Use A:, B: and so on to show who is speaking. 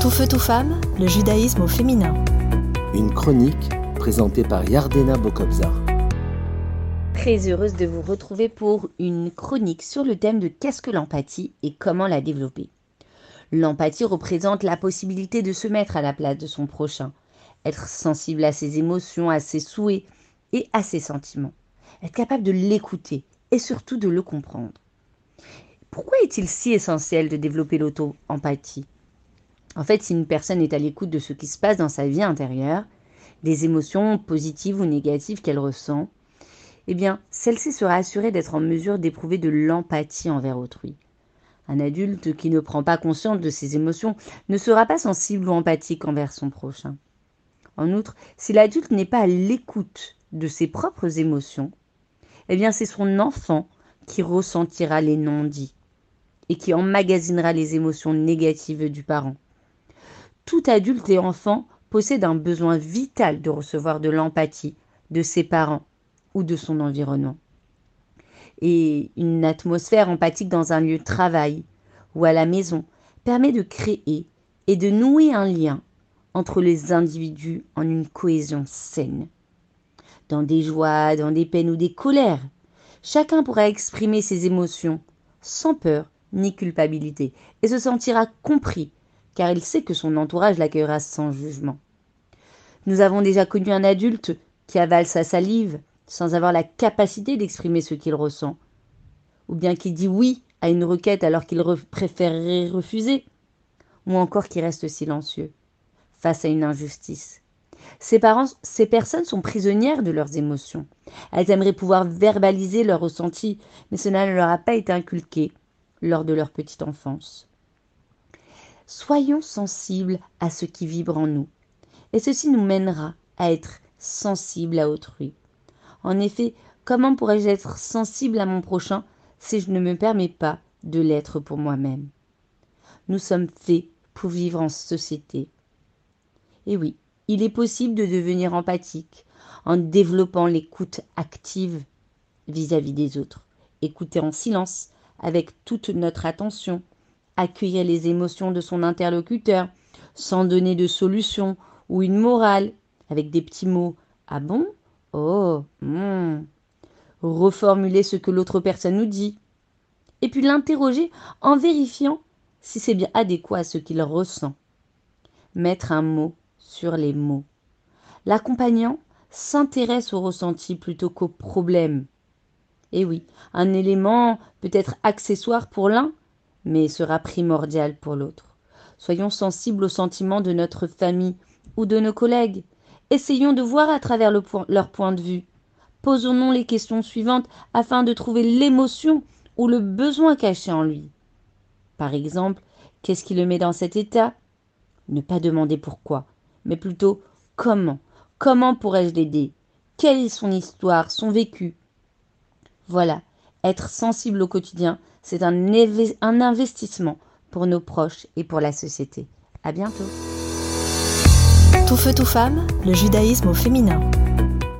A: Tout feu, tout femme, le judaïsme au féminin.
B: Une chronique présentée par Yardena Bokobzar.
C: Très heureuse de vous retrouver pour une chronique sur le thème de qu'est-ce que l'empathie et comment la développer. L'empathie représente la possibilité de se mettre à la place de son prochain, être sensible à ses émotions, à ses souhaits et à ses sentiments, être capable de l'écouter et surtout de le comprendre. Pourquoi est-il si essentiel de développer l'auto-empathie? En fait, si une personne est à l'écoute de ce qui se passe dans sa vie intérieure, des émotions positives ou négatives qu'elle ressent, eh bien, celle-ci sera assurée d'être en mesure d'éprouver de l'empathie envers autrui. Un adulte qui ne prend pas conscience de ses émotions ne sera pas sensible ou empathique envers son prochain. En outre, si l'adulte n'est pas à l'écoute de ses propres émotions, eh bien c'est son enfant qui ressentira les non-dits et qui emmagasinera les émotions négatives du parent. Tout adulte et enfant possède un besoin vital de recevoir de l'empathie de ses parents ou de son environnement. Et une atmosphère empathique dans un lieu de travail ou à la maison permet de créer et de nouer un lien entre les individus en une cohésion saine. Dans des joies, dans des peines ou des colères, chacun pourra exprimer ses émotions sans peur ni culpabilité et se sentira compris car il sait que son entourage l'accueillera sans jugement. Nous avons déjà connu un adulte qui avale sa salive sans avoir la capacité d'exprimer ce qu'il ressent, ou bien qui dit oui à une requête alors qu'il préférerait refuser, ou encore qui reste silencieux face à une injustice. Ces, parents, ces personnes sont prisonnières de leurs émotions. Elles aimeraient pouvoir verbaliser leurs ressentis, mais cela ne leur a pas été inculqué lors de leur petite enfance. Soyons sensibles à ce qui vibre en nous, et ceci nous mènera à être sensibles à autrui. En effet, comment pourrais-je être sensible à mon prochain si je ne me permets pas de l'être pour moi-même? Nous sommes faits pour vivre en société. Et oui, il est possible de devenir empathique en développant l'écoute active vis-à-vis des autres. Écouter en silence avec toute notre attention, accueillir les émotions de son interlocuteur sans donner de solution ou une morale avec des petits mots Ah bon? Oh hmm. Reformuler ce que l'autre personne nous dit. Et puis l'interroger en vérifiant si c'est bien adéquat à ce qu'il ressent. Mettre un mot sur les mots. L'accompagnant s'intéresse au ressenti plutôt qu'au problème. Et oui, un élément peut être accessoire pour l'un, mais sera primordial pour l'autre. Soyons sensibles aux sentiments de notre famille ou de nos collègues. Essayons de voir à travers leur point de vue. Posons-nous les questions suivantes afin de trouver l'émotion ou le besoin caché en lui. Par exemple, qu'est-ce qui le met dans cet état? Ne pas demander pourquoi, mais plutôt comment. Comment pourrais-je l'aider? Quelle est son histoire, son vécu? Voilà, être sensible au quotidien, c'est un, investissement pour nos proches et pour la société. À bientôt.
A: Tout feu, tout femme, le judaïsme au féminin.